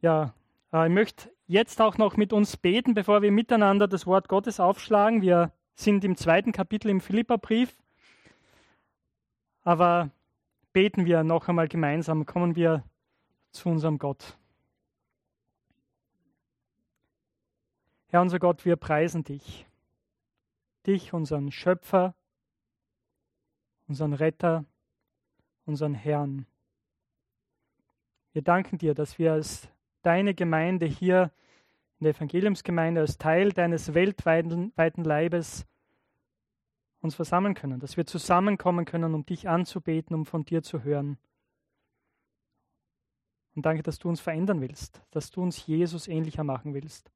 Ja, äh, ich möchte jetzt auch noch mit uns beten, bevor wir miteinander das Wort Gottes aufschlagen. Wir sind im zweiten Kapitel im Philipperbrief. Aber beten wir noch einmal gemeinsam, kommen wir zu unserem Gott. Herr unser Gott, wir preisen dich. Dich, unseren Schöpfer, unseren Retter, unseren Herrn. Wir danken dir, dass wir als deine Gemeinde hier in der Evangeliumsgemeinde als Teil deines weltweiten Leibes uns versammeln können, dass wir zusammenkommen können, um dich anzubeten, um von dir zu hören. Und danke, dass du uns verändern willst, dass du uns Jesus ähnlicher machen willst.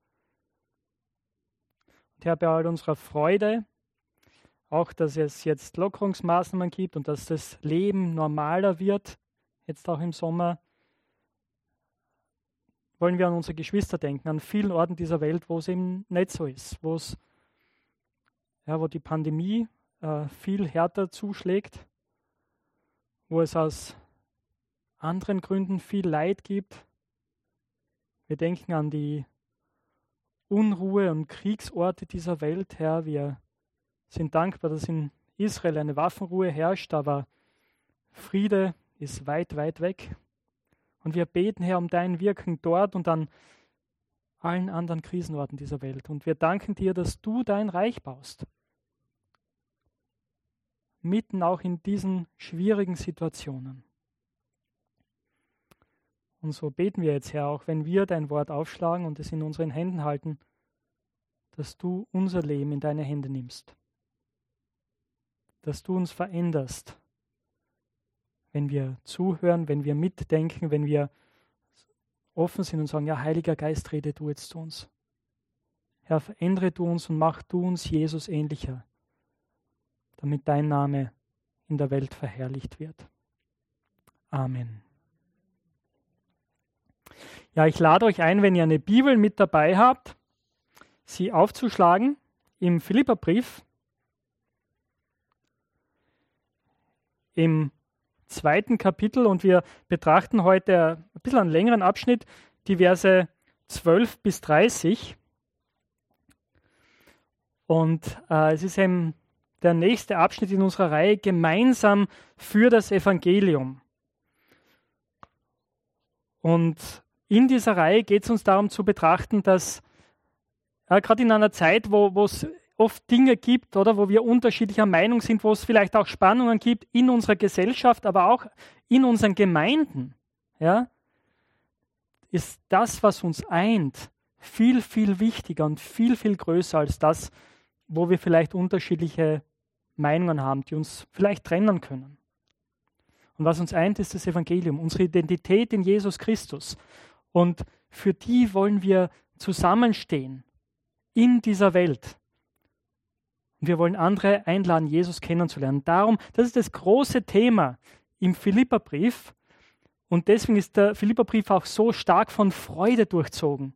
Und Herr, bei all unserer Freude, auch dass es jetzt Lockerungsmaßnahmen gibt und dass das Leben normaler wird, jetzt auch im Sommer, wollen wir an unsere Geschwister denken, an vielen Orten dieser Welt, wo es eben nicht so ist, wo es ja, wo die Pandemie äh, viel härter zuschlägt, wo es aus anderen Gründen viel Leid gibt. Wir denken an die Unruhe und Kriegsorte dieser Welt, Herr. Wir sind dankbar, dass in Israel eine Waffenruhe herrscht, aber Friede ist weit, weit weg. Und wir beten, Herr, um dein Wirken dort und an allen anderen Krisenorten dieser Welt. Und wir danken dir, dass du dein Reich baust. Mitten auch in diesen schwierigen Situationen. Und so beten wir jetzt, Herr, auch wenn wir dein Wort aufschlagen und es in unseren Händen halten, dass du unser Leben in deine Hände nimmst. Dass du uns veränderst wenn wir zuhören, wenn wir mitdenken, wenn wir offen sind und sagen, ja, Heiliger Geist, rede du jetzt zu uns. Herr, verändere du uns und mach du uns Jesus ähnlicher, damit dein Name in der Welt verherrlicht wird. Amen. Ja, ich lade euch ein, wenn ihr eine Bibel mit dabei habt, sie aufzuschlagen im Philipperbrief, im zweiten Kapitel und wir betrachten heute ein bisschen einen längeren Abschnitt, die Verse 12 bis 30. Und äh, es ist eben der nächste Abschnitt in unserer Reihe gemeinsam für das Evangelium. Und in dieser Reihe geht es uns darum zu betrachten, dass äh, gerade in einer Zeit, wo es oft Dinge gibt, oder wo wir unterschiedlicher Meinung sind, wo es vielleicht auch Spannungen gibt in unserer Gesellschaft, aber auch in unseren Gemeinden, ja, ist das, was uns eint, viel, viel wichtiger und viel, viel größer als das, wo wir vielleicht unterschiedliche Meinungen haben, die uns vielleicht trennen können. Und was uns eint, ist das Evangelium, unsere Identität in Jesus Christus. Und für die wollen wir zusammenstehen in dieser Welt. Und wir wollen andere einladen, Jesus kennenzulernen. Darum, das ist das große Thema im Philipperbrief. Und deswegen ist der Philipperbrief auch so stark von Freude durchzogen.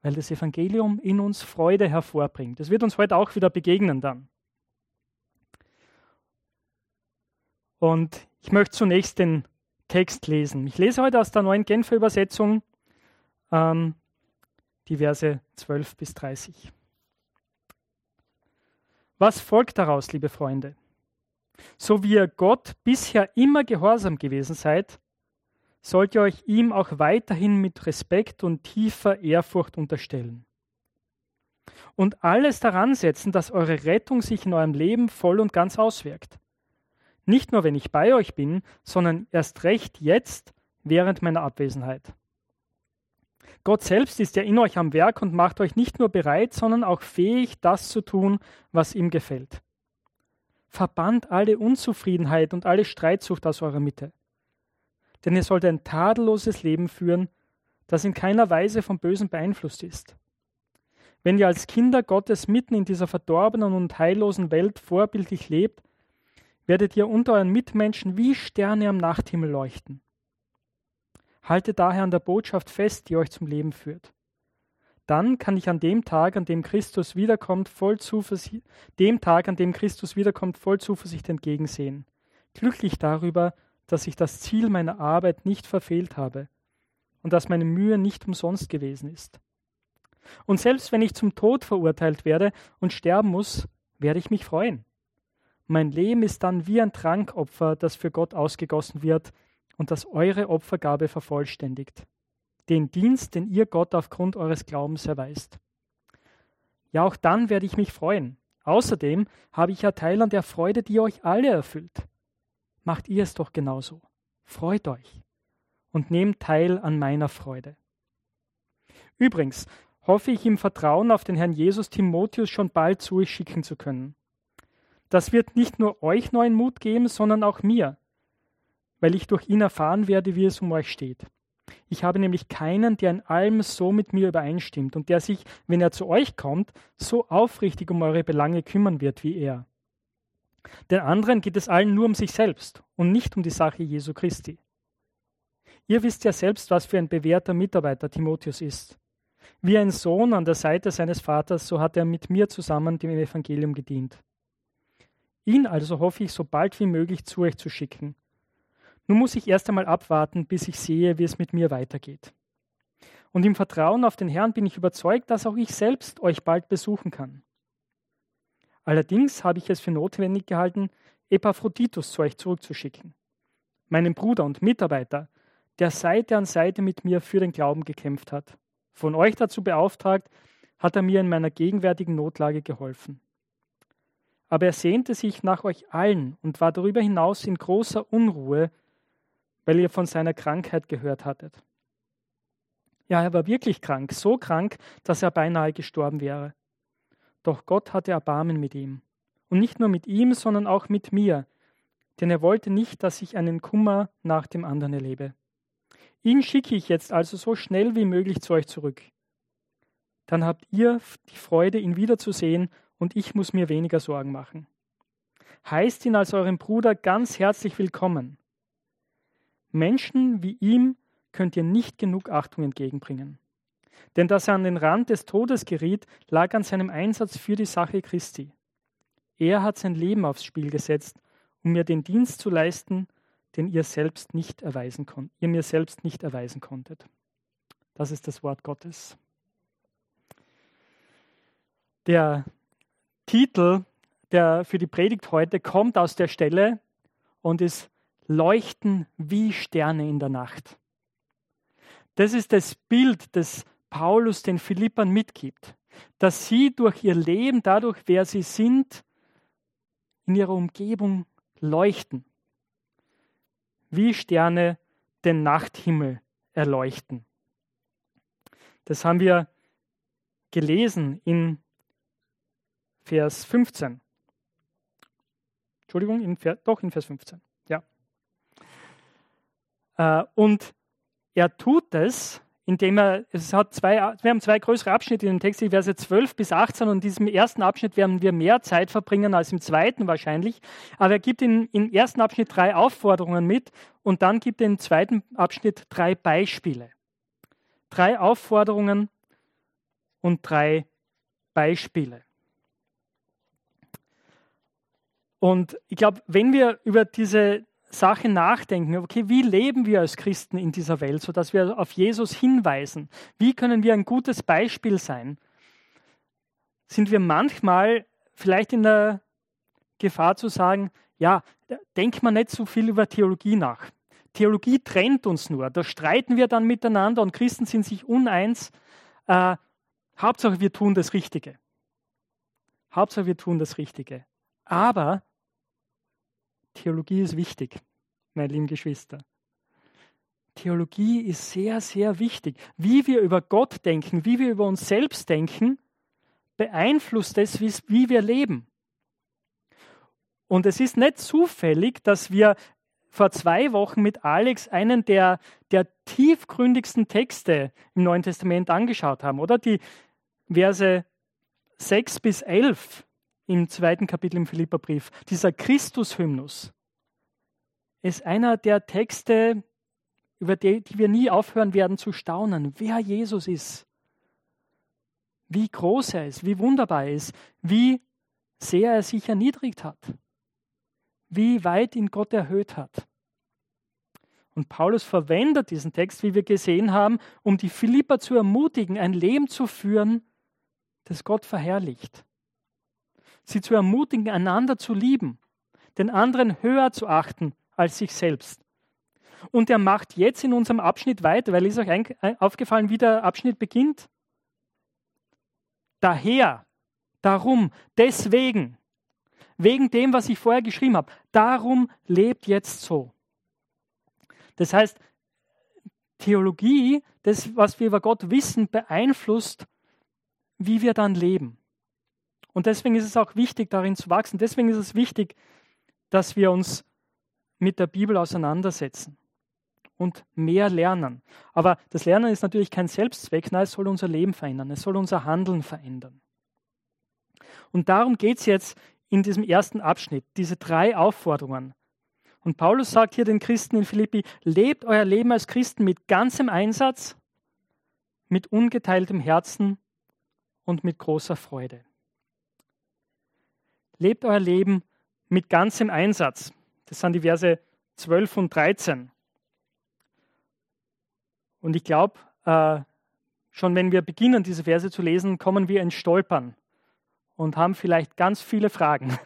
Weil das Evangelium in uns Freude hervorbringt. Das wird uns heute auch wieder begegnen dann. Und ich möchte zunächst den Text lesen. Ich lese heute aus der neuen Genfer Übersetzung ähm, die Verse 12 bis 30. Was folgt daraus, liebe Freunde? So wie ihr Gott bisher immer gehorsam gewesen seid, sollt ihr euch ihm auch weiterhin mit Respekt und tiefer Ehrfurcht unterstellen. Und alles daran setzen, dass eure Rettung sich in eurem Leben voll und ganz auswirkt. Nicht nur, wenn ich bei euch bin, sondern erst recht jetzt während meiner Abwesenheit. Gott selbst ist ja in euch am Werk und macht euch nicht nur bereit, sondern auch fähig, das zu tun, was ihm gefällt. Verbannt alle Unzufriedenheit und alle Streitsucht aus eurer Mitte. Denn ihr sollt ein tadelloses Leben führen, das in keiner Weise vom Bösen beeinflusst ist. Wenn ihr als Kinder Gottes mitten in dieser verdorbenen und heillosen Welt vorbildlich lebt, werdet ihr unter euren Mitmenschen wie Sterne am Nachthimmel leuchten. Haltet daher an der Botschaft fest, die euch zum Leben führt. Dann kann ich an dem Tag, an dem Christus wiederkommt, voll Zuversicht, dem Tag, an dem Christus wiederkommt, voll Zuversicht entgegensehen. Glücklich darüber, dass ich das Ziel meiner Arbeit nicht verfehlt habe und dass meine Mühe nicht umsonst gewesen ist. Und selbst wenn ich zum Tod verurteilt werde und sterben muss, werde ich mich freuen. Mein Leben ist dann wie ein Trankopfer, das für Gott ausgegossen wird und das eure Opfergabe vervollständigt. Den Dienst, den ihr Gott aufgrund eures Glaubens erweist. Ja, auch dann werde ich mich freuen. Außerdem habe ich ja Teil an der Freude, die euch alle erfüllt. Macht ihr es doch genauso. Freut euch und nehmt teil an meiner Freude. Übrigens hoffe ich im Vertrauen auf den Herrn Jesus Timotheus schon bald zu euch schicken zu können. Das wird nicht nur euch neuen Mut geben, sondern auch mir, weil ich durch ihn erfahren werde, wie es um euch steht. Ich habe nämlich keinen, der in allem so mit mir übereinstimmt und der sich, wenn er zu euch kommt, so aufrichtig um eure Belange kümmern wird wie er. Den anderen geht es allen nur um sich selbst und nicht um die Sache Jesu Christi. Ihr wisst ja selbst, was für ein bewährter Mitarbeiter Timotheus ist. Wie ein Sohn an der Seite seines Vaters, so hat er mit mir zusammen dem Evangelium gedient. Ihn also hoffe ich so bald wie möglich zu euch zu schicken. Nun muss ich erst einmal abwarten, bis ich sehe, wie es mit mir weitergeht. Und im Vertrauen auf den Herrn bin ich überzeugt, dass auch ich selbst euch bald besuchen kann. Allerdings habe ich es für notwendig gehalten, Epaphroditus zu euch zurückzuschicken, meinen Bruder und Mitarbeiter, der Seite an Seite mit mir für den Glauben gekämpft hat. Von euch dazu beauftragt, hat er mir in meiner gegenwärtigen Notlage geholfen. Aber er sehnte sich nach euch allen und war darüber hinaus in großer Unruhe, weil ihr von seiner Krankheit gehört hattet. Ja, er war wirklich krank, so krank, dass er beinahe gestorben wäre. Doch Gott hatte Erbarmen mit ihm. Und nicht nur mit ihm, sondern auch mit mir, denn er wollte nicht, dass ich einen Kummer nach dem anderen erlebe. Ihn schicke ich jetzt also so schnell wie möglich zu euch zurück. Dann habt ihr die Freude, ihn wiederzusehen, und ich muss mir weniger Sorgen machen. Heißt ihn als euren Bruder ganz herzlich willkommen. Menschen wie ihm könnt ihr nicht genug Achtung entgegenbringen. Denn dass er an den Rand des Todes geriet, lag an seinem Einsatz für die Sache Christi. Er hat sein Leben aufs Spiel gesetzt, um mir den Dienst zu leisten, den ihr selbst nicht erweisen konnt, ihr mir selbst nicht erweisen konntet. Das ist das Wort Gottes. Der Titel der für die Predigt heute kommt aus der Stelle und ist Leuchten wie Sterne in der Nacht. Das ist das Bild, das Paulus den Philippern mitgibt, dass sie durch ihr Leben, dadurch, wer sie sind, in ihrer Umgebung leuchten wie Sterne den Nachthimmel erleuchten. Das haben wir gelesen in Vers 15. Entschuldigung, in Vers, doch in Vers 15. Äh, und er tut es, indem er, es hat zwei, wir haben zwei größere Abschnitte in dem Text, die Verse 12 bis 18 und in diesem ersten Abschnitt werden wir mehr Zeit verbringen als im zweiten wahrscheinlich, aber er gibt in, im ersten Abschnitt drei Aufforderungen mit und dann gibt er im zweiten Abschnitt drei Beispiele. Drei Aufforderungen und drei Beispiele. Und ich glaube, wenn wir über diese Sache nachdenken, okay, wie leben wir als Christen in dieser Welt, sodass wir auf Jesus hinweisen? Wie können wir ein gutes Beispiel sein? Sind wir manchmal vielleicht in der Gefahr zu sagen, ja, denk mal nicht so viel über Theologie nach. Theologie trennt uns nur. Da streiten wir dann miteinander und Christen sind sich uneins. Äh, Hauptsache, wir tun das Richtige. Hauptsache, wir tun das Richtige. Aber Theologie ist wichtig, meine lieben Geschwister. Theologie ist sehr, sehr wichtig. Wie wir über Gott denken, wie wir über uns selbst denken, beeinflusst es, wie wir leben. Und es ist nicht zufällig, dass wir vor zwei Wochen mit Alex einen der, der tiefgründigsten Texte im Neuen Testament angeschaut haben, oder? Die Verse 6 bis 11 im zweiten Kapitel im Philipperbrief, dieser Christus-Hymnus, ist einer der Texte, über die, die wir nie aufhören werden zu staunen, wer Jesus ist, wie groß er ist, wie wunderbar er ist, wie sehr er sich erniedrigt hat, wie weit ihn Gott erhöht hat. Und Paulus verwendet diesen Text, wie wir gesehen haben, um die Philipper zu ermutigen, ein Leben zu führen, das Gott verherrlicht. Sie zu ermutigen, einander zu lieben, den anderen höher zu achten als sich selbst. Und er macht jetzt in unserem Abschnitt weiter, weil ist euch aufgefallen, wie der Abschnitt beginnt? Daher, darum, deswegen, wegen dem, was ich vorher geschrieben habe, darum lebt jetzt so. Das heißt, Theologie, das, was wir über Gott wissen, beeinflusst, wie wir dann leben. Und deswegen ist es auch wichtig, darin zu wachsen. Deswegen ist es wichtig, dass wir uns mit der Bibel auseinandersetzen und mehr lernen. Aber das Lernen ist natürlich kein Selbstzweck, nein, es soll unser Leben verändern, es soll unser Handeln verändern. Und darum geht es jetzt in diesem ersten Abschnitt, diese drei Aufforderungen. Und Paulus sagt hier den Christen in Philippi, lebt euer Leben als Christen mit ganzem Einsatz, mit ungeteiltem Herzen und mit großer Freude. Lebt euer Leben mit ganzem Einsatz. Das sind die Verse 12 und 13. Und ich glaube, äh, schon wenn wir beginnen, diese Verse zu lesen, kommen wir ins Stolpern und haben vielleicht ganz viele Fragen,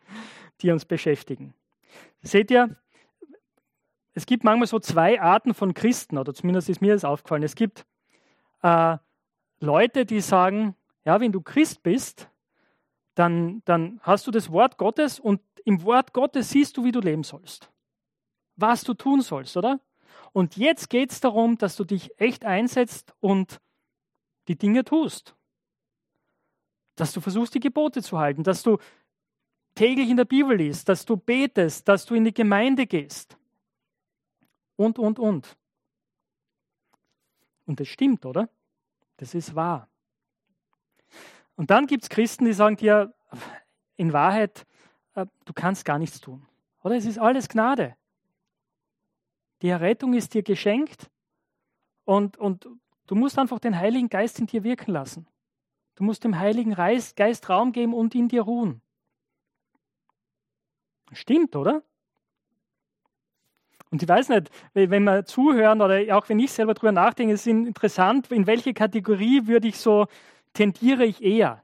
die uns beschäftigen. Seht ihr, es gibt manchmal so zwei Arten von Christen, oder zumindest ist mir das aufgefallen. Es gibt äh, Leute, die sagen, ja, wenn du Christ bist, dann, dann hast du das Wort Gottes und im Wort Gottes siehst du, wie du leben sollst. Was du tun sollst, oder? Und jetzt geht es darum, dass du dich echt einsetzt und die Dinge tust. Dass du versuchst, die Gebote zu halten, dass du täglich in der Bibel liest, dass du betest, dass du in die Gemeinde gehst. Und, und, und. Und das stimmt, oder? Das ist wahr. Und dann gibt es Christen, die sagen dir, in Wahrheit, äh, du kannst gar nichts tun. Oder es ist alles Gnade. Die Errettung ist dir geschenkt und, und du musst einfach den Heiligen Geist in dir wirken lassen. Du musst dem Heiligen Geist Raum geben und in dir ruhen. Stimmt, oder? Und ich weiß nicht, wenn wir zuhören oder auch wenn ich selber darüber nachdenke, ist es interessant, in welche Kategorie würde ich so, tendiere ich eher.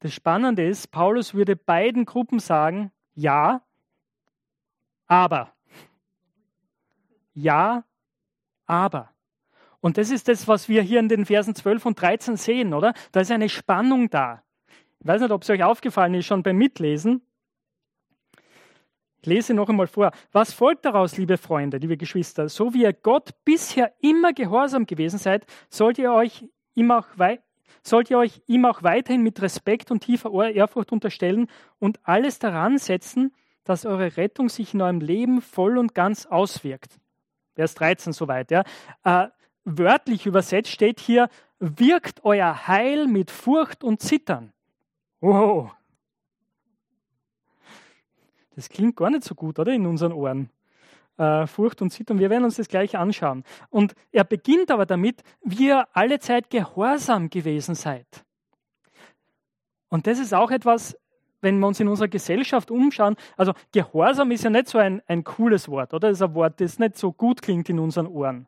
Das Spannende ist, Paulus würde beiden Gruppen sagen, ja, aber. Ja, aber. Und das ist das, was wir hier in den Versen 12 und 13 sehen, oder? Da ist eine Spannung da. Ich weiß nicht, ob es euch aufgefallen ist, schon beim Mitlesen. Ich lese noch einmal vor. Was folgt daraus, liebe Freunde, liebe Geschwister? So wie ihr Gott bisher immer gehorsam gewesen seid, sollt ihr euch ihm auch, ihr euch ihm auch weiterhin mit Respekt und tiefer Ehrfurcht unterstellen und alles daran setzen, dass eure Rettung sich in eurem Leben voll und ganz auswirkt. Vers 13 soweit. Ja. Äh, wörtlich übersetzt steht hier, wirkt euer Heil mit Furcht und Zittern. Wow. Das klingt gar nicht so gut, oder? In unseren Ohren. Äh, Furcht und Zittern. Wir werden uns das gleich anschauen. Und er beginnt aber damit, wie ihr alle Zeit gehorsam gewesen seid. Und das ist auch etwas, wenn wir uns in unserer Gesellschaft umschauen, also Gehorsam ist ja nicht so ein, ein cooles Wort, oder? Das ist ein Wort, das nicht so gut klingt in unseren Ohren.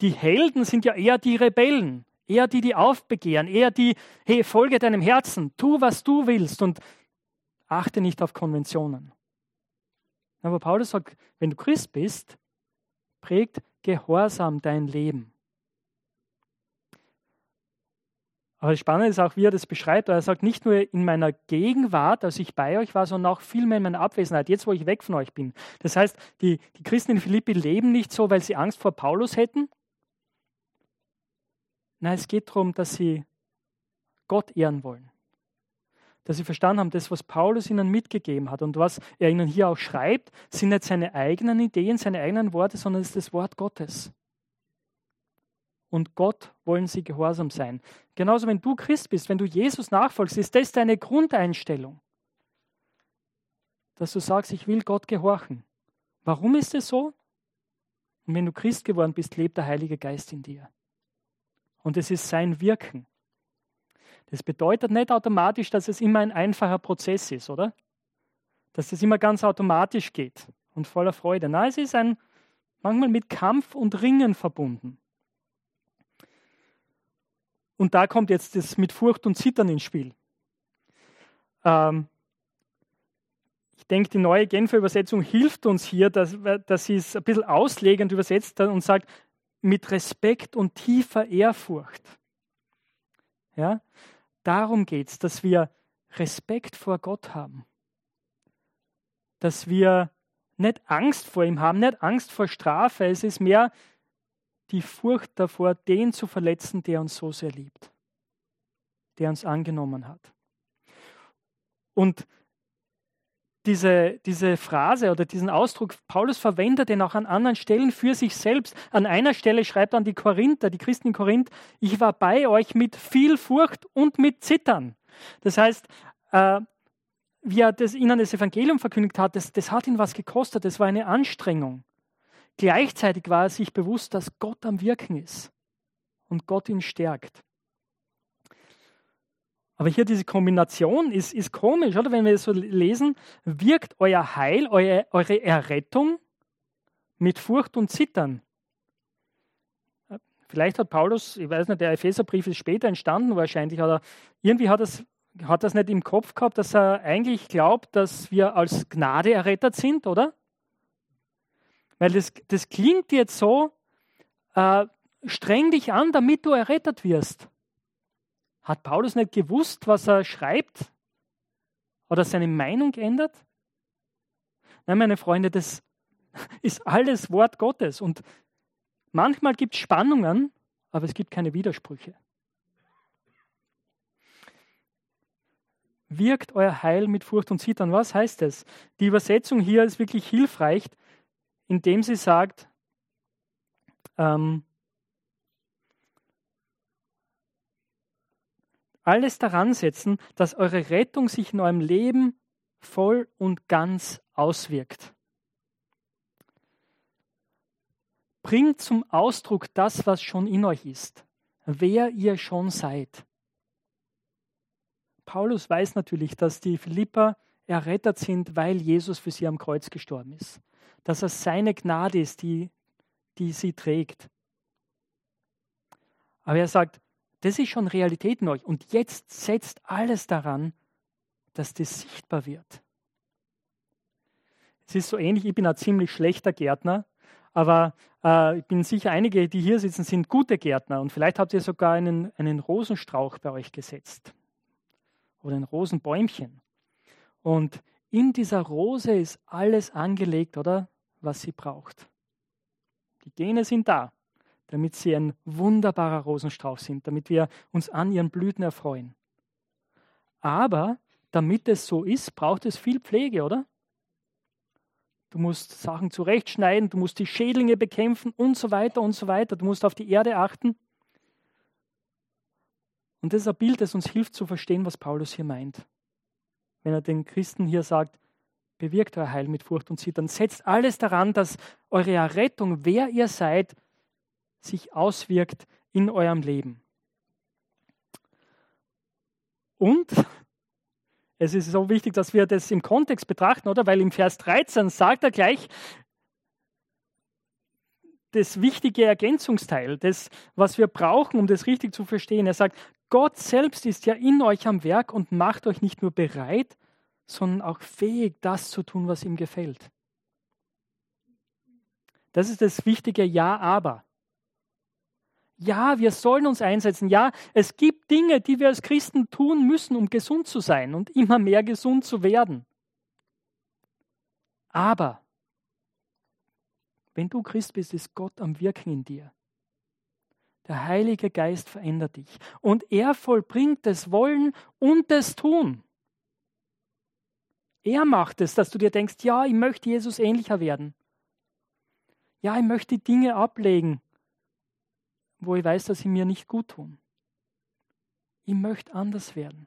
Die Helden sind ja eher die Rebellen. Eher die, die aufbegehren, eher die, hey, folge deinem Herzen, tu, was du willst und achte nicht auf Konventionen. Aber Paulus sagt, wenn du Christ bist, prägt Gehorsam dein Leben. Aber das Spannende ist auch, wie er das beschreibt. Er sagt nicht nur in meiner Gegenwart, als ich bei euch war, sondern auch vielmehr in meiner Abwesenheit, jetzt wo ich weg von euch bin. Das heißt, die, die Christen in Philippi leben nicht so, weil sie Angst vor Paulus hätten, Nein, es geht darum, dass sie Gott ehren wollen. Dass sie verstanden haben, das, was Paulus ihnen mitgegeben hat und was er ihnen hier auch schreibt, sind nicht seine eigenen Ideen, seine eigenen Worte, sondern es ist das Wort Gottes. Und Gott wollen sie gehorsam sein. Genauso, wenn du Christ bist, wenn du Jesus nachfolgst, ist das deine Grundeinstellung. Dass du sagst, ich will Gott gehorchen. Warum ist es so? Und wenn du Christ geworden bist, lebt der Heilige Geist in dir und es ist sein Wirken. Das bedeutet nicht automatisch, dass es immer ein einfacher Prozess ist, oder? Dass es immer ganz automatisch geht. und voller Freude. Nein, es ist ein, manchmal mit Kampf und Ringen verbunden. Und da kommt jetzt das mit Furcht und Zittern ins Spiel. Ähm, ich denke, die neue Genfer Übersetzung hilft uns hier, dass, dass sie es ein bisschen auslegend übersetzt und sagt, mit Respekt und tiefer Ehrfurcht. Ja? Darum geht es, dass wir Respekt vor Gott haben. Dass wir nicht Angst vor ihm haben, nicht Angst vor Strafe. Es ist mehr die Furcht davor, den zu verletzen, der uns so sehr liebt, der uns angenommen hat. Und diese, diese Phrase oder diesen Ausdruck, Paulus verwendet den auch an anderen Stellen für sich selbst. An einer Stelle schreibt an die Korinther, die Christen in Korinth, ich war bei euch mit viel Furcht und mit Zittern. Das heißt, äh, wie er das, ihnen das Evangelium verkündigt hat, das, das hat ihn was gekostet, das war eine Anstrengung. Gleichzeitig war er sich bewusst, dass Gott am Wirken ist und Gott ihn stärkt. Aber hier diese Kombination ist, ist komisch, oder? Wenn wir das so lesen, wirkt euer Heil, eure, eure Errettung mit Furcht und Zittern. Vielleicht hat Paulus, ich weiß nicht, der Epheserbrief ist später entstanden, wahrscheinlich, oder irgendwie hat das, hat das nicht im Kopf gehabt, dass er eigentlich glaubt, dass wir als Gnade errettet sind, oder? Weil das, das klingt jetzt so, äh, streng dich an, damit du errettet wirst. Hat Paulus nicht gewusst, was er schreibt? Oder seine Meinung geändert? Nein, meine Freunde, das ist alles Wort Gottes. Und manchmal gibt es Spannungen, aber es gibt keine Widersprüche. Wirkt euer Heil mit Furcht und Zittern. Was heißt das? Die Übersetzung hier ist wirklich hilfreich, indem sie sagt, ähm, alles daran setzen, dass eure Rettung sich in eurem Leben voll und ganz auswirkt. Bringt zum Ausdruck das, was schon in euch ist, wer ihr schon seid. Paulus weiß natürlich, dass die Philipper errettet sind, weil Jesus für sie am Kreuz gestorben ist. Dass es seine Gnade ist, die, die sie trägt. Aber er sagt, das ist schon Realität in euch. Und jetzt setzt alles daran, dass das sichtbar wird. Es ist so ähnlich, ich bin ein ziemlich schlechter Gärtner, aber äh, ich bin sicher, einige, die hier sitzen, sind gute Gärtner. Und vielleicht habt ihr sogar einen, einen Rosenstrauch bei euch gesetzt oder ein Rosenbäumchen. Und in dieser Rose ist alles angelegt, oder? Was sie braucht. Die Gene sind da damit sie ein wunderbarer Rosenstrauch sind, damit wir uns an ihren Blüten erfreuen. Aber damit es so ist, braucht es viel Pflege, oder? Du musst Sachen zurechtschneiden, du musst die Schädlinge bekämpfen und so weiter und so weiter. Du musst auf die Erde achten. Und das ist ein Bild, das uns hilft zu verstehen, was Paulus hier meint. Wenn er den Christen hier sagt, bewirkt euer Heil mit Furcht und Zittern, setzt alles daran, dass eure Errettung, wer ihr seid, sich auswirkt in eurem Leben. Und es ist so wichtig, dass wir das im Kontext betrachten, oder? Weil im Vers 13 sagt er gleich das wichtige Ergänzungsteil, das, was wir brauchen, um das richtig zu verstehen. Er sagt, Gott selbst ist ja in euch am Werk und macht euch nicht nur bereit, sondern auch fähig, das zu tun, was ihm gefällt. Das ist das wichtige Ja, aber. Ja, wir sollen uns einsetzen. Ja, es gibt Dinge, die wir als Christen tun müssen, um gesund zu sein und immer mehr gesund zu werden. Aber wenn du Christ bist, ist Gott am Wirken in dir. Der Heilige Geist verändert dich und er vollbringt das Wollen und das Tun. Er macht es, dass du dir denkst, ja, ich möchte Jesus ähnlicher werden. Ja, ich möchte die Dinge ablegen, wo ich weiß, dass sie mir nicht gut tun. Ich möchte anders werden.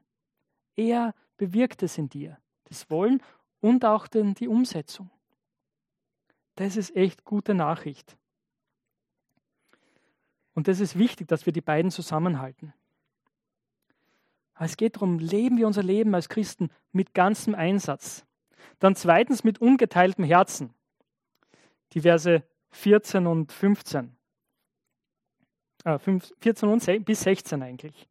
Er bewirkt es in dir, das Wollen und auch den, die Umsetzung. Das ist echt gute Nachricht. Und das ist wichtig, dass wir die beiden zusammenhalten. Es geht darum, leben wir unser Leben als Christen mit ganzem Einsatz. Dann zweitens mit ungeteiltem Herzen. die Verse 14 und 15. Äh, 14 und bis 16 eigentlich.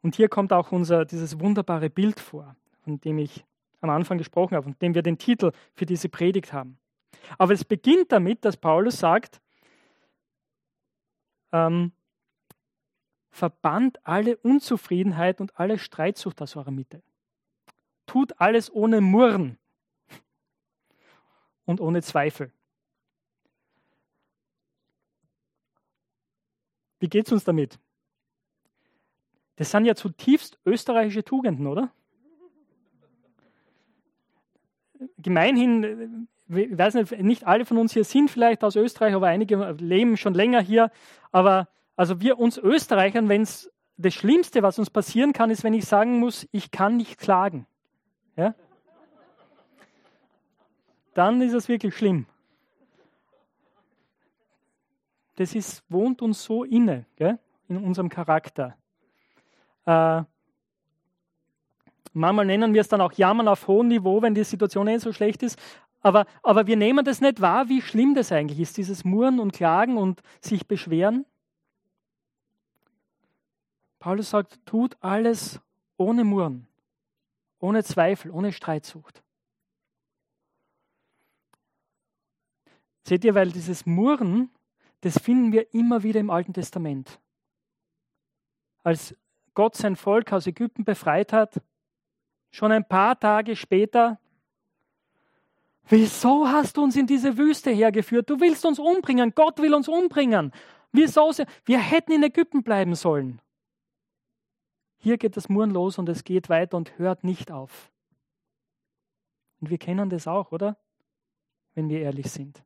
Und hier kommt auch unser, dieses wunderbare Bild vor, von dem ich am Anfang gesprochen habe und dem wir den Titel für diese Predigt haben. Aber es beginnt damit, dass Paulus sagt, ähm, verbannt alle Unzufriedenheit und alle Streitsucht aus eurer Mitte. Tut alles ohne Murren und ohne Zweifel. Wie geht es uns damit? Das sind ja zutiefst österreichische Tugenden, oder? Gemeinhin, ich weiß nicht, nicht alle von uns hier sind vielleicht aus Österreich, aber einige leben schon länger hier. Aber also wir uns Österreichern, wenn es das Schlimmste, was uns passieren kann, ist, wenn ich sagen muss, ich kann nicht klagen. Ja? Dann ist es wirklich schlimm. Das ist, wohnt uns so inne, gell? in unserem Charakter. Äh, manchmal nennen wir es dann auch Jammern auf hohem Niveau, wenn die Situation eh so schlecht ist. Aber, aber wir nehmen das nicht wahr, wie schlimm das eigentlich ist, dieses Murren und Klagen und sich beschweren. Paulus sagt, tut alles ohne Murren, ohne Zweifel, ohne Streitsucht. Seht ihr, weil dieses Murren, das finden wir immer wieder im Alten Testament. Als Gott sein Volk aus Ägypten befreit hat, schon ein paar Tage später, wieso hast du uns in diese Wüste hergeführt? Du willst uns umbringen, Gott will uns umbringen. Wieso? Wir hätten in Ägypten bleiben sollen. Hier geht das Murren los und es geht weiter und hört nicht auf. Und wir kennen das auch, oder? Wenn wir ehrlich sind.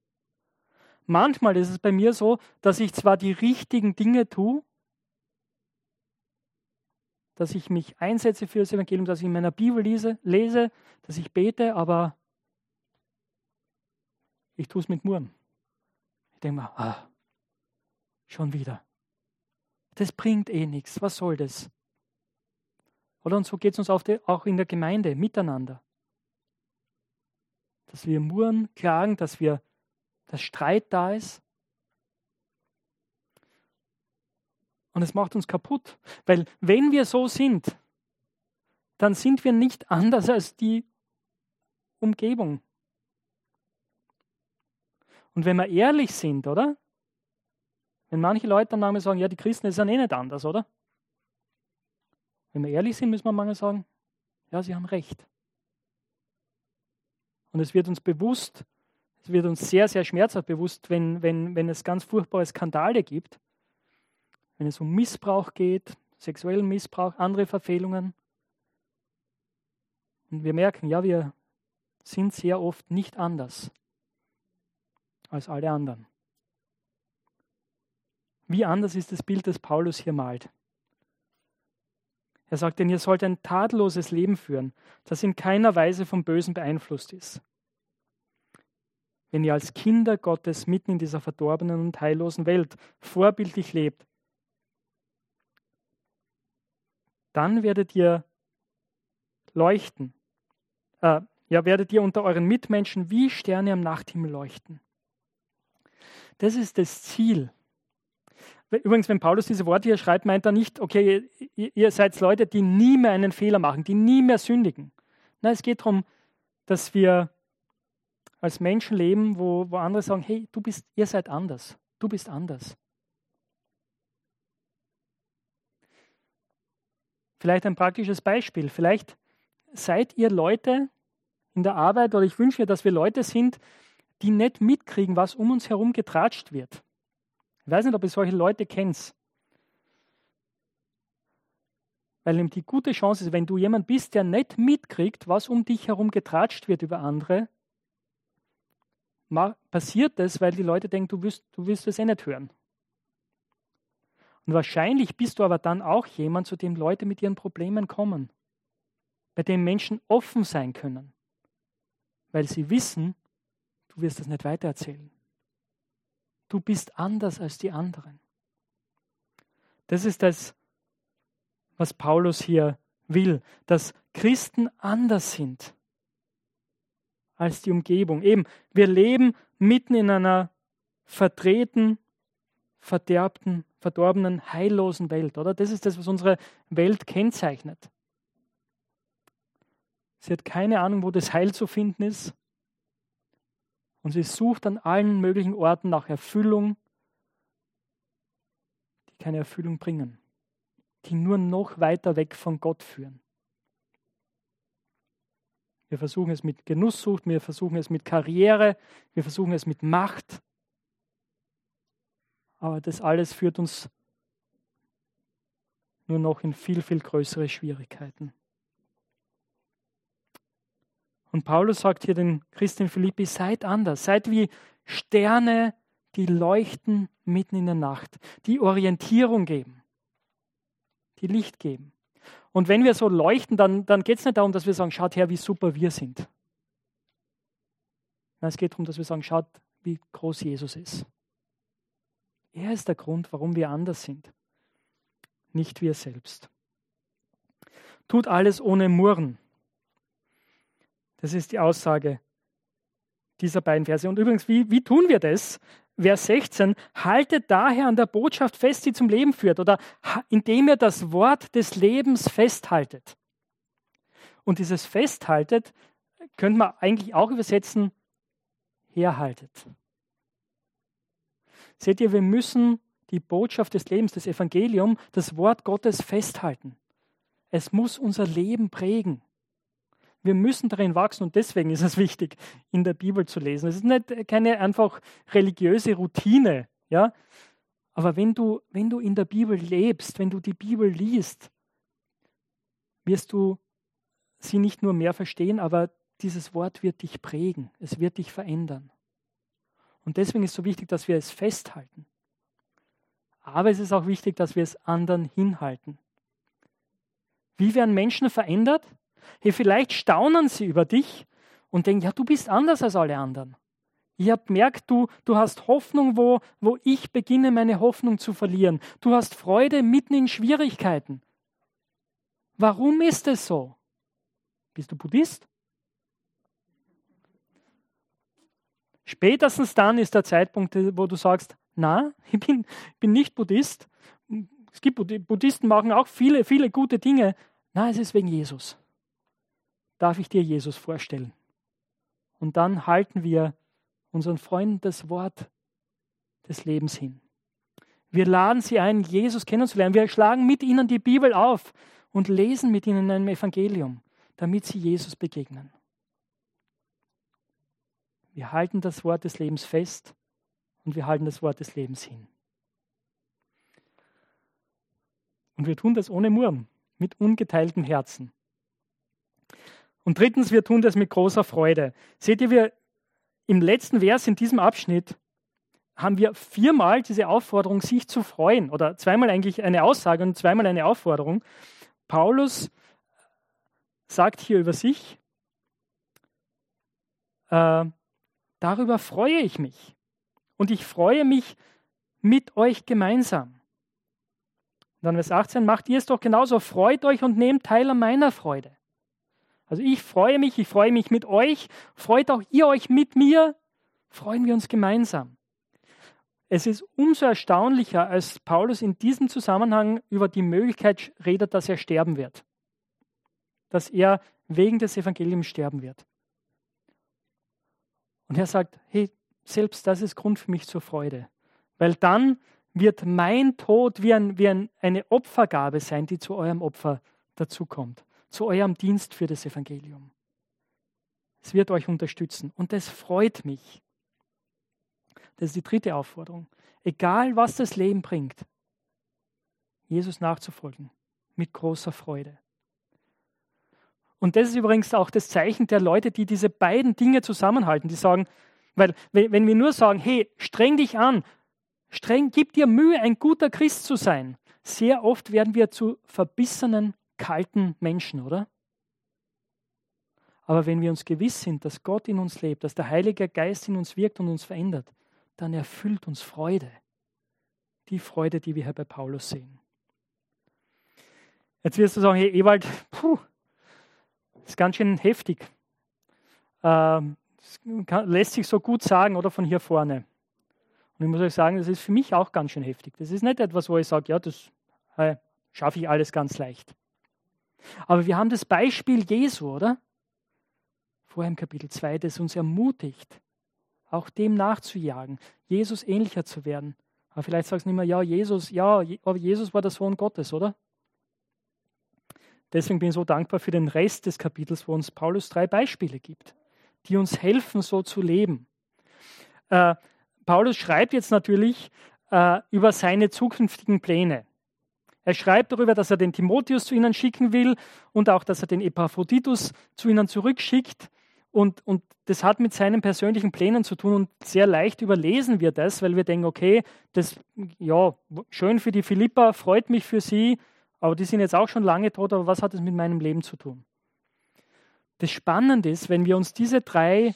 Manchmal ist es bei mir so, dass ich zwar die richtigen Dinge tue, dass ich mich einsetze für das Evangelium, dass ich in meiner Bibel lese, lese dass ich bete, aber ich tue es mit Murren. Ich denke mal, ah, schon wieder. Das bringt eh nichts. Was soll das? Oder und so geht es uns auch in der Gemeinde miteinander. Dass wir murren, klagen, dass wir, dass Streit da ist. Und es macht uns kaputt. Weil wenn wir so sind, dann sind wir nicht anders als die Umgebung. Und wenn wir ehrlich sind, oder? Wenn manche Leute dann manchmal sagen, ja, die Christen sind eh nicht anders, oder? Wenn wir ehrlich sind, müssen wir manchmal sagen, ja, sie haben recht. Und es wird uns bewusst, es wird uns sehr, sehr schmerzhaft bewusst, wenn, wenn, wenn es ganz furchtbare Skandale gibt, wenn es um Missbrauch geht, sexuellen Missbrauch, andere Verfehlungen. Und wir merken, ja, wir sind sehr oft nicht anders als alle anderen. Wie anders ist das Bild, das Paulus hier malt? Er sagt, denn ihr sollt ein tadelloses Leben führen, das in keiner Weise vom Bösen beeinflusst ist. Wenn ihr als Kinder Gottes mitten in dieser verdorbenen und heillosen Welt vorbildlich lebt, dann werdet ihr leuchten. Äh, ja, werdet ihr unter euren Mitmenschen wie Sterne am Nachthimmel leuchten. Das ist das Ziel Übrigens, wenn Paulus diese Worte hier schreibt, meint er nicht, okay, ihr seid Leute, die nie mehr einen Fehler machen, die nie mehr sündigen. Nein, es geht darum, dass wir als Menschen leben, wo, wo andere sagen, hey, du bist, ihr seid anders, du bist anders. Vielleicht ein praktisches Beispiel. Vielleicht seid ihr Leute in der Arbeit, oder ich wünsche mir, dass wir Leute sind, die nicht mitkriegen, was um uns herum getratscht wird. Ich weiß nicht, ob ihr solche Leute kennt. Weil nämlich die gute Chance ist, wenn du jemand bist, der nicht mitkriegt, was um dich herum getratscht wird über andere, passiert das, weil die Leute denken, du wirst, du wirst es eh nicht hören. Und wahrscheinlich bist du aber dann auch jemand, zu dem Leute mit ihren Problemen kommen, bei dem Menschen offen sein können, weil sie wissen, du wirst das nicht weitererzählen. Du bist anders als die anderen. Das ist das, was Paulus hier will, dass Christen anders sind als die Umgebung. Eben, wir leben mitten in einer verdrehten, verderbten, verdorbenen, heillosen Welt, oder? Das ist das, was unsere Welt kennzeichnet. Sie hat keine Ahnung, wo das Heil zu finden ist. Und sie sucht an allen möglichen Orten nach Erfüllung, die keine Erfüllung bringen, die nur noch weiter weg von Gott führen. Wir versuchen es mit Genusssucht, wir versuchen es mit Karriere, wir versuchen es mit Macht. Aber das alles führt uns nur noch in viel, viel größere Schwierigkeiten. Und Paulus sagt hier den Christen Philippi, seid anders, seid wie Sterne, die leuchten mitten in der Nacht, die Orientierung geben, die Licht geben. Und wenn wir so leuchten, dann, dann geht es nicht darum, dass wir sagen, schaut her, wie super wir sind. Nein, es geht darum, dass wir sagen, schaut, wie groß Jesus ist. Er ist der Grund, warum wir anders sind, nicht wir selbst. Tut alles ohne Murren. Das ist die Aussage dieser beiden Verse. Und übrigens, wie, wie tun wir das? Vers 16, haltet daher an der Botschaft fest, die zum Leben führt, oder indem ihr das Wort des Lebens festhaltet. Und dieses Festhaltet könnte man eigentlich auch übersetzen, herhaltet. Seht ihr, wir müssen die Botschaft des Lebens, das Evangelium, das Wort Gottes festhalten. Es muss unser Leben prägen. Wir müssen darin wachsen und deswegen ist es wichtig, in der Bibel zu lesen. Es ist nicht keine einfach religiöse Routine, ja. Aber wenn du, wenn du in der Bibel lebst, wenn du die Bibel liest, wirst du sie nicht nur mehr verstehen, aber dieses Wort wird dich prägen, es wird dich verändern. Und deswegen ist es so wichtig, dass wir es festhalten. Aber es ist auch wichtig, dass wir es anderen hinhalten. Wie werden Menschen verändert? Hey, vielleicht staunen sie über dich und denken, ja, du bist anders als alle anderen. Ich habe gemerkt, du, du hast Hoffnung, wo, wo ich beginne, meine Hoffnung zu verlieren. Du hast Freude mitten in Schwierigkeiten. Warum ist es so? Bist du Buddhist? Spätestens dann ist der Zeitpunkt, wo du sagst, na, ich bin, bin nicht Buddhist. Es gibt Buddhisten machen auch viele, viele gute Dinge. Na, es ist wegen Jesus darf ich dir Jesus vorstellen. Und dann halten wir unseren Freunden das Wort des Lebens hin. Wir laden sie ein, Jesus kennenzulernen. Wir schlagen mit ihnen die Bibel auf und lesen mit ihnen ein Evangelium, damit sie Jesus begegnen. Wir halten das Wort des Lebens fest und wir halten das Wort des Lebens hin. Und wir tun das ohne Murren, mit ungeteiltem Herzen. Und drittens, wir tun das mit großer Freude. Seht ihr, wir im letzten Vers in diesem Abschnitt haben wir viermal diese Aufforderung, sich zu freuen. Oder zweimal eigentlich eine Aussage und zweimal eine Aufforderung. Paulus sagt hier über sich, äh, darüber freue ich mich. Und ich freue mich mit euch gemeinsam. Dann Vers 18, macht ihr es doch genauso, freut euch und nehmt teil an meiner Freude. Also ich freue mich, ich freue mich mit euch, freut auch ihr euch mit mir, freuen wir uns gemeinsam. Es ist umso erstaunlicher, als Paulus in diesem Zusammenhang über die Möglichkeit redet, dass er sterben wird. Dass er wegen des Evangeliums sterben wird. Und er sagt, hey, selbst das ist Grund für mich zur Freude. Weil dann wird mein Tod wie, ein, wie ein, eine Opfergabe sein, die zu eurem Opfer dazukommt zu eurem Dienst für das Evangelium. Es wird euch unterstützen und das freut mich. Das ist die dritte Aufforderung. Egal, was das Leben bringt, Jesus nachzufolgen mit großer Freude. Und das ist übrigens auch das Zeichen der Leute, die diese beiden Dinge zusammenhalten, die sagen, weil wenn wir nur sagen, hey, streng dich an, streng, gib dir Mühe, ein guter Christ zu sein, sehr oft werden wir zu verbissenen kalten Menschen, oder? Aber wenn wir uns gewiss sind, dass Gott in uns lebt, dass der Heilige Geist in uns wirkt und uns verändert, dann erfüllt uns Freude. Die Freude, die wir hier bei Paulus sehen. Jetzt wirst du sagen, hey Ewald, puh, ist ganz schön heftig. Ähm, lässt sich so gut sagen oder von hier vorne. Und ich muss euch sagen, das ist für mich auch ganz schön heftig. Das ist nicht etwas, wo ich sage, ja, das äh, schaffe ich alles ganz leicht. Aber wir haben das Beispiel Jesu, oder? Vorher im Kapitel 2, das uns ermutigt, auch dem nachzujagen, Jesus ähnlicher zu werden. Aber vielleicht sagst du nicht mehr, ja, Jesus, ja, aber Jesus war der Sohn Gottes, oder? Deswegen bin ich so dankbar für den Rest des Kapitels, wo uns Paulus drei Beispiele gibt, die uns helfen, so zu leben. Äh, Paulus schreibt jetzt natürlich äh, über seine zukünftigen Pläne. Er schreibt darüber, dass er den Timotheus zu ihnen schicken will und auch, dass er den Epaphroditus zu ihnen zurückschickt. Und, und das hat mit seinen persönlichen Plänen zu tun und sehr leicht überlesen wir das, weil wir denken, okay, das, ja, schön für die Philippa, freut mich für sie, aber die sind jetzt auch schon lange tot, aber was hat es mit meinem Leben zu tun? Das Spannende ist, wenn wir uns diese drei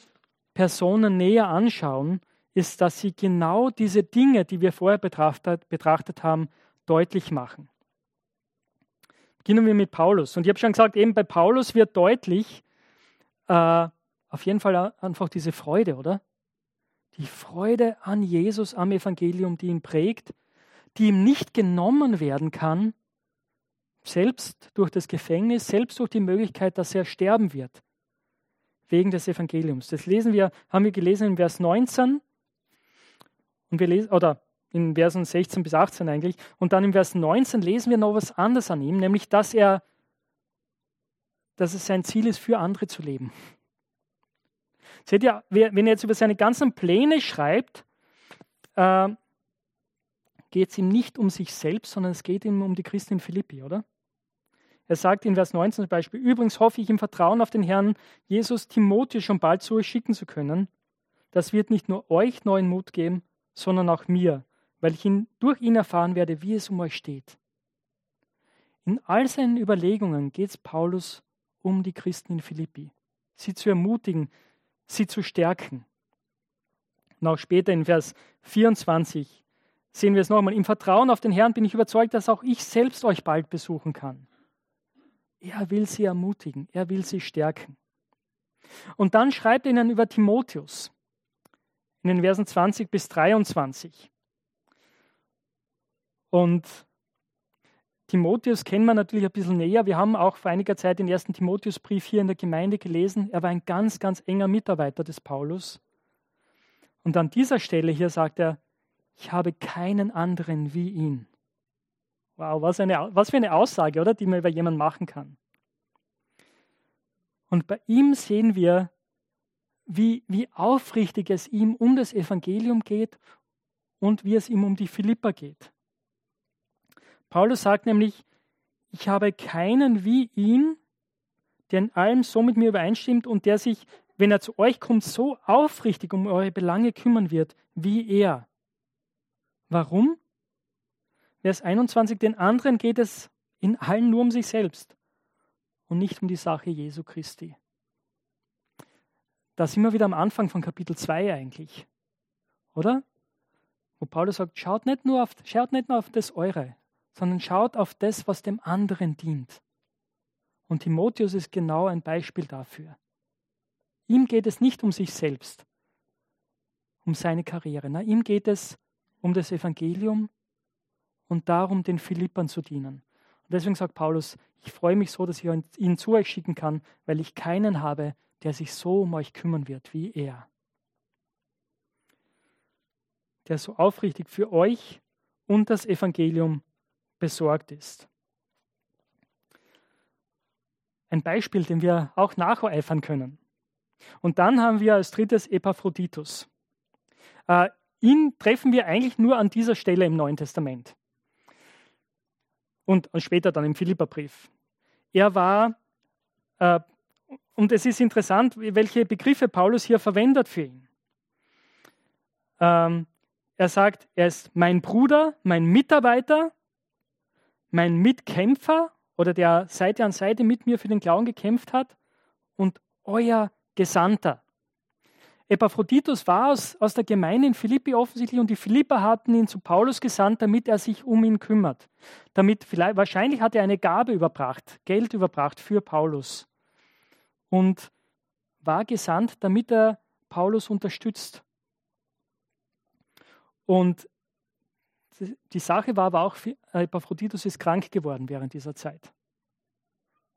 Personen näher anschauen, ist, dass sie genau diese Dinge, die wir vorher betrachtet, betrachtet haben, deutlich machen. Beginnen wir mit Paulus. Und ich habe schon gesagt, eben bei Paulus wird deutlich, äh, auf jeden Fall einfach diese Freude, oder? Die Freude an Jesus, am Evangelium, die ihn prägt, die ihm nicht genommen werden kann, selbst durch das Gefängnis, selbst durch die Möglichkeit, dass er sterben wird, wegen des Evangeliums. Das lesen wir, haben wir gelesen in Vers 19 und wir lesen, oder in Versen 16 bis 18 eigentlich. Und dann im Vers 19 lesen wir noch was anderes an ihm, nämlich dass er, dass es sein Ziel ist, für andere zu leben. Seht ihr, wenn er jetzt über seine ganzen Pläne schreibt, äh, geht es ihm nicht um sich selbst, sondern es geht ihm um die Christin Philippi, oder? Er sagt in Vers 19 zum Beispiel, übrigens hoffe ich im Vertrauen auf den Herrn Jesus Timotheus schon bald zu euch schicken zu können. Das wird nicht nur euch neuen Mut geben, sondern auch mir, weil ich ihn, durch ihn erfahren werde, wie es um euch steht. In all seinen Überlegungen geht es Paulus um die Christen in Philippi, sie zu ermutigen, sie zu stärken. Und auch später in Vers 24 sehen wir es nochmal. Im Vertrauen auf den Herrn bin ich überzeugt, dass auch ich selbst euch bald besuchen kann. Er will sie ermutigen, er will sie stärken. Und dann schreibt er ihnen über Timotheus in den Versen 20 bis 23. Und Timotheus kennen wir natürlich ein bisschen näher. Wir haben auch vor einiger Zeit den ersten Timotheusbrief hier in der Gemeinde gelesen. Er war ein ganz, ganz enger Mitarbeiter des Paulus. Und an dieser Stelle hier sagt er, ich habe keinen anderen wie ihn. Wow, was, eine, was für eine Aussage, oder? Die man über jemanden machen kann. Und bei ihm sehen wir, wie, wie aufrichtig es ihm um das Evangelium geht und wie es ihm um die Philippa geht. Paulus sagt nämlich, ich habe keinen wie ihn, der in allem so mit mir übereinstimmt und der sich, wenn er zu euch kommt, so aufrichtig um eure Belange kümmern wird wie er. Warum? Vers 21, den anderen geht es in allen nur um sich selbst und nicht um die Sache Jesu Christi. Da sind wir wieder am Anfang von Kapitel 2 eigentlich, oder? Wo Paulus sagt, schaut nicht nur auf, schaut nicht nur auf das Eure, sondern schaut auf das, was dem anderen dient. Und Timotheus ist genau ein Beispiel dafür. Ihm geht es nicht um sich selbst, um seine Karriere. Na, ihm geht es um das Evangelium und darum, den Philippern zu dienen. Und deswegen sagt Paulus, ich freue mich so, dass ich ihn zu euch schicken kann, weil ich keinen habe, der sich so um euch kümmern wird wie er. Der so aufrichtig für euch und das Evangelium besorgt ist. Ein Beispiel, dem wir auch nacheifern können. Und dann haben wir als drittes Epaphroditus. Äh, ihn treffen wir eigentlich nur an dieser Stelle im Neuen Testament und später dann im Philipperbrief. Er war, äh, und es ist interessant, welche Begriffe Paulus hier verwendet für ihn. Ähm, er sagt, er ist mein Bruder, mein Mitarbeiter, mein Mitkämpfer oder der Seite an Seite mit mir für den Glauben gekämpft hat und euer Gesandter. Epaphroditus war aus, aus der Gemeinde in Philippi offensichtlich und die Philipper hatten ihn zu Paulus gesandt, damit er sich um ihn kümmert. Damit vielleicht, wahrscheinlich hat er eine Gabe überbracht, Geld überbracht für Paulus und war gesandt, damit er Paulus unterstützt. Und die Sache war aber auch, Epaphroditus ist krank geworden während dieser Zeit.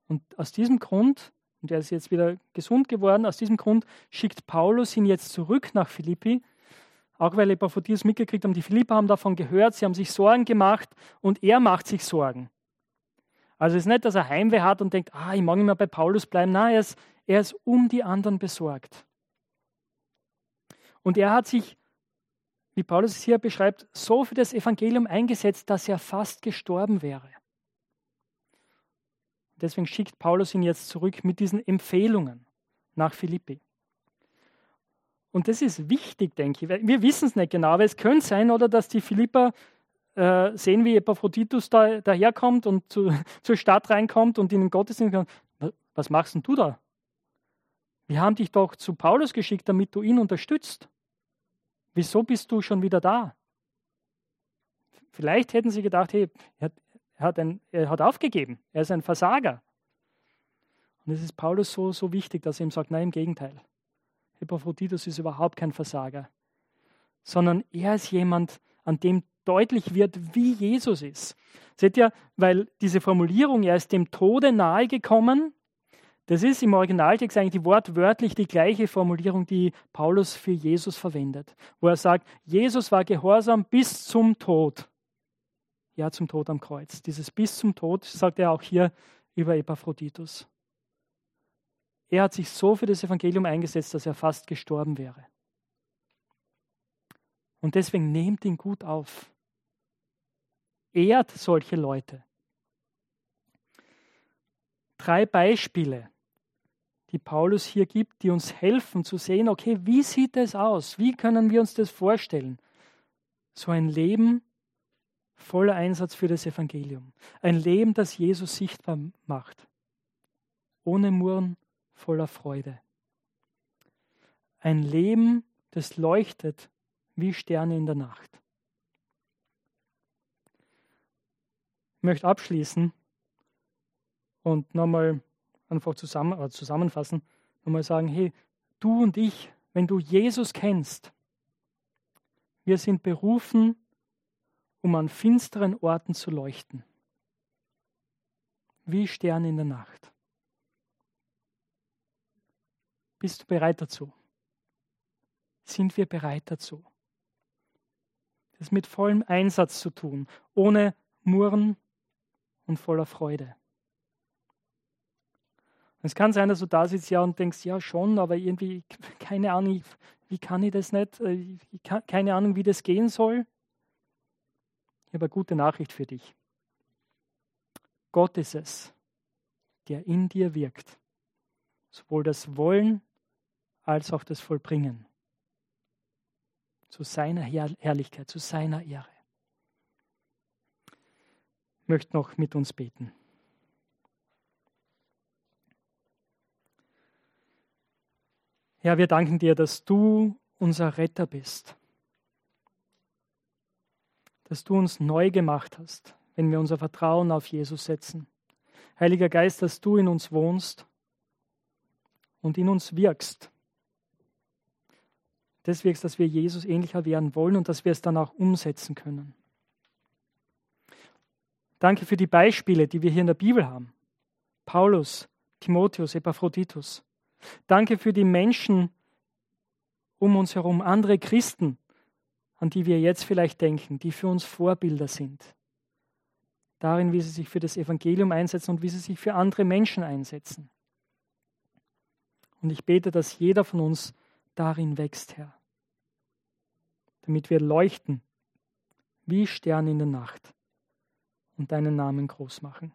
Und aus diesem Grund, und er ist jetzt wieder gesund geworden, aus diesem Grund schickt Paulus ihn jetzt zurück nach Philippi, auch weil Epaphroditus mitgekriegt haben, die Philipper haben davon gehört, sie haben sich Sorgen gemacht und er macht sich Sorgen. Also es ist nicht, dass er Heimweh hat und denkt, ah, ich mag nicht mehr bei Paulus bleiben. Nein, er ist, er ist um die anderen besorgt. Und er hat sich, wie Paulus es hier beschreibt, so für das Evangelium eingesetzt, dass er fast gestorben wäre. Deswegen schickt Paulus ihn jetzt zurück mit diesen Empfehlungen nach Philippi. Und das ist wichtig, denke ich. Wir wissen es nicht genau, aber es könnte sein, oder, dass die Philipper äh, sehen, wie Epaphroditus da, daherkommt und zu, zur Stadt reinkommt und in den Gottesdienst kommt. Was machst denn du da? Wir haben dich doch zu Paulus geschickt, damit du ihn unterstützt. Wieso bist du schon wieder da? Vielleicht hätten sie gedacht, hey, er hat, ein, er hat aufgegeben, er ist ein Versager. Und es ist Paulus so, so wichtig, dass er ihm sagt, nein, im Gegenteil. Epaphroditus ist überhaupt kein Versager, sondern er ist jemand, an dem deutlich wird, wie Jesus ist. Seht ihr, weil diese Formulierung, er ist dem Tode nahe gekommen, das ist im Originaltext eigentlich wortwörtlich die gleiche Formulierung, die Paulus für Jesus verwendet, wo er sagt, Jesus war gehorsam bis zum Tod. Ja, zum Tod am Kreuz. Dieses bis zum Tod sagt er auch hier über Epaphroditus. Er hat sich so für das Evangelium eingesetzt, dass er fast gestorben wäre. Und deswegen nehmt ihn gut auf. Ehrt solche Leute. Drei Beispiele, die Paulus hier gibt, die uns helfen zu sehen, okay, wie sieht es aus? Wie können wir uns das vorstellen? So ein Leben voller Einsatz für das Evangelium. Ein Leben, das Jesus sichtbar macht. Ohne Murren, voller Freude. Ein Leben, das leuchtet wie Sterne in der Nacht. Ich möchte abschließen und nochmal einfach zusammen, äh, zusammenfassen, nochmal sagen, hey, du und ich, wenn du Jesus kennst, wir sind berufen, um an finsteren Orten zu leuchten, wie Sterne in der Nacht. Bist du bereit dazu? Sind wir bereit dazu? Das mit vollem Einsatz zu tun, ohne Murren und voller Freude. Es kann sein, dass du da sitzt ja und denkst, ja schon, aber irgendwie, keine Ahnung, wie kann ich das nicht? Äh, ich keine Ahnung, wie das gehen soll. Ich habe eine gute Nachricht für dich. Gott ist es, der in dir wirkt. Sowohl das Wollen als auch das Vollbringen. Zu seiner Herrlichkeit, zu seiner Ehre. Ich möchte noch mit uns beten. Herr, wir danken dir, dass du unser Retter bist. Dass du uns neu gemacht hast, wenn wir unser Vertrauen auf Jesus setzen. Heiliger Geist, dass du in uns wohnst und in uns wirkst das wirkst, dass wir Jesus ähnlicher werden wollen und dass wir es dann auch umsetzen können. Danke für die Beispiele, die wir hier in der Bibel haben. Paulus, Timotheus, Epaphroditus. Danke für die Menschen um uns herum, andere Christen, an die wir jetzt vielleicht denken, die für uns Vorbilder sind. Darin, wie sie sich für das Evangelium einsetzen und wie sie sich für andere Menschen einsetzen. Und ich bete, dass jeder von uns darin wächst, Herr damit wir leuchten wie Sterne in der Nacht und deinen Namen groß machen.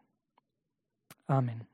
Amen.